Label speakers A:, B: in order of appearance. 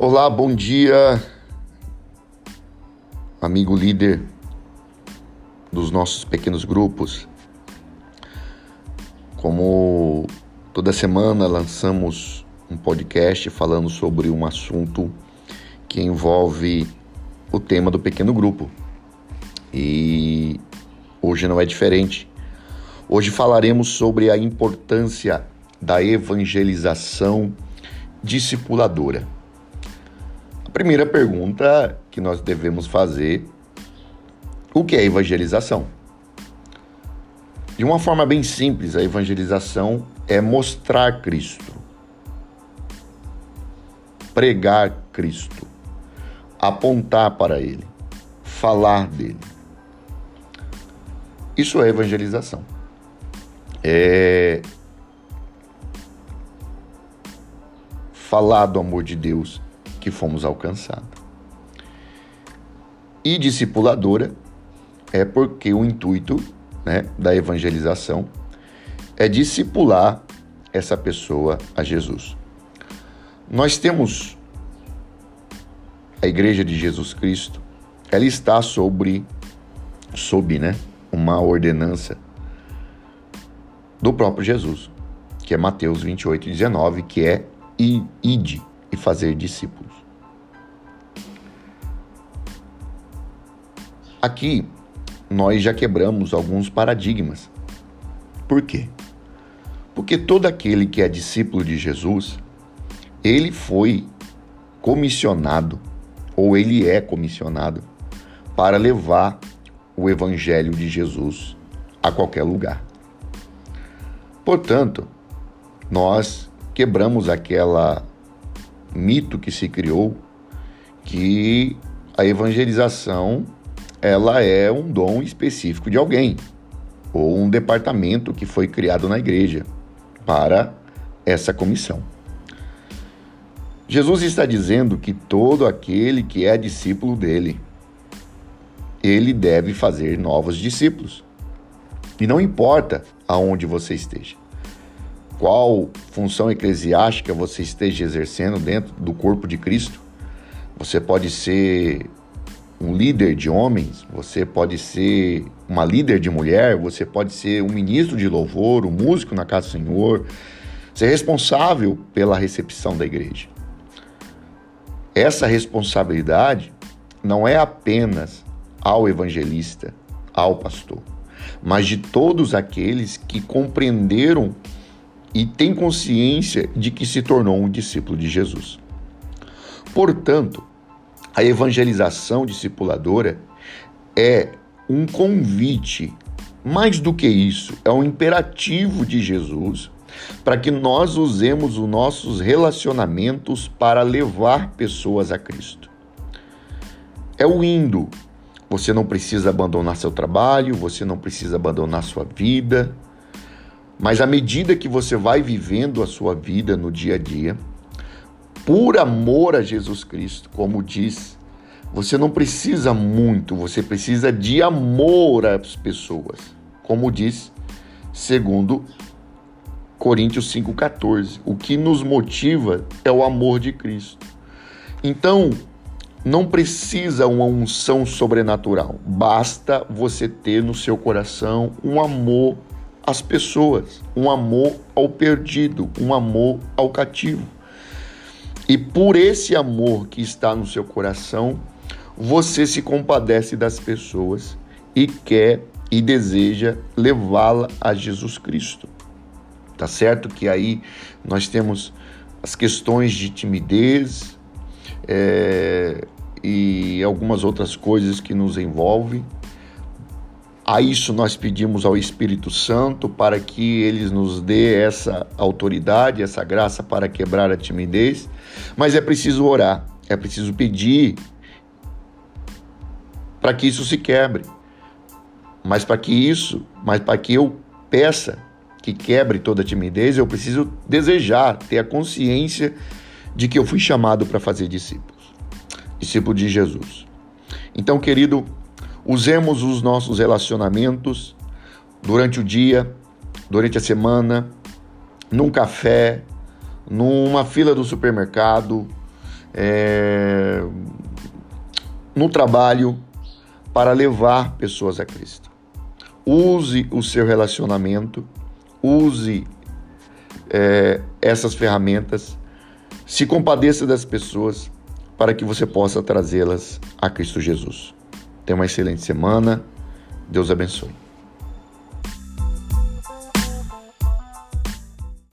A: Olá, bom dia, amigo líder dos nossos pequenos grupos. Como toda semana lançamos um podcast falando sobre um assunto que envolve o tema do pequeno grupo. E hoje não é diferente. Hoje falaremos sobre a importância da evangelização discipuladora. A primeira pergunta que nós devemos fazer: o que é evangelização? De uma forma bem simples, a evangelização é mostrar Cristo, pregar Cristo, apontar para Ele, falar dele. Isso é evangelização. É falar do amor de Deus que fomos alcançados. E discipuladora é porque o intuito né, da evangelização é discipular essa pessoa a Jesus. Nós temos a Igreja de Jesus Cristo, ela está sobre, sob né, uma ordenança do próprio Jesus, que é Mateus 28, 19, que é ide e fazer discípulos. Aqui nós já quebramos alguns paradigmas. Por quê? Porque todo aquele que é discípulo de Jesus, ele foi comissionado, ou ele é comissionado, para levar o evangelho de Jesus a qualquer lugar. Portanto, nós quebramos aquela mito que se criou que a evangelização ela é um dom específico de alguém ou um departamento que foi criado na igreja para essa comissão. Jesus está dizendo que todo aquele que é discípulo dele, ele deve fazer novos discípulos. E não importa aonde você esteja qual função eclesiástica você esteja exercendo dentro do corpo de Cristo. Você pode ser um líder de homens, você pode ser uma líder de mulher, você pode ser um ministro de louvor, um músico na casa do Senhor, ser responsável pela recepção da igreja. Essa responsabilidade não é apenas ao evangelista, ao pastor, mas de todos aqueles que compreenderam e tem consciência de que se tornou um discípulo de Jesus. Portanto, a evangelização discipuladora é um convite, mais do que isso, é um imperativo de Jesus para que nós usemos os nossos relacionamentos para levar pessoas a Cristo. É o indo. Você não precisa abandonar seu trabalho, você não precisa abandonar sua vida, mas à medida que você vai vivendo a sua vida no dia a dia, por amor a Jesus Cristo, como diz, você não precisa muito, você precisa de amor às pessoas, como diz, segundo Coríntios 5,14. O que nos motiva é o amor de Cristo. Então, não precisa uma unção sobrenatural, basta você ter no seu coração um amor às pessoas, um amor ao perdido, um amor ao cativo. E por esse amor que está no seu coração, você se compadece das pessoas e quer e deseja levá-la a Jesus Cristo. Tá certo que aí nós temos as questões de timidez é, e algumas outras coisas que nos envolvem, a isso nós pedimos ao Espírito Santo para que ele nos dê essa autoridade, essa graça para quebrar a timidez. Mas é preciso orar, é preciso pedir para que isso se quebre. Mas para que isso, mas para que eu peça que quebre toda a timidez, eu preciso desejar, ter a consciência de que eu fui chamado para fazer discípulos, discípulo de Jesus. Então, querido, Usemos os nossos relacionamentos durante o dia, durante a semana, num café, numa fila do supermercado, é, no trabalho para levar pessoas a Cristo. Use o seu relacionamento, use é, essas ferramentas, se compadeça das pessoas para que você possa trazê-las a Cristo Jesus. Tenha uma excelente semana. Deus abençoe.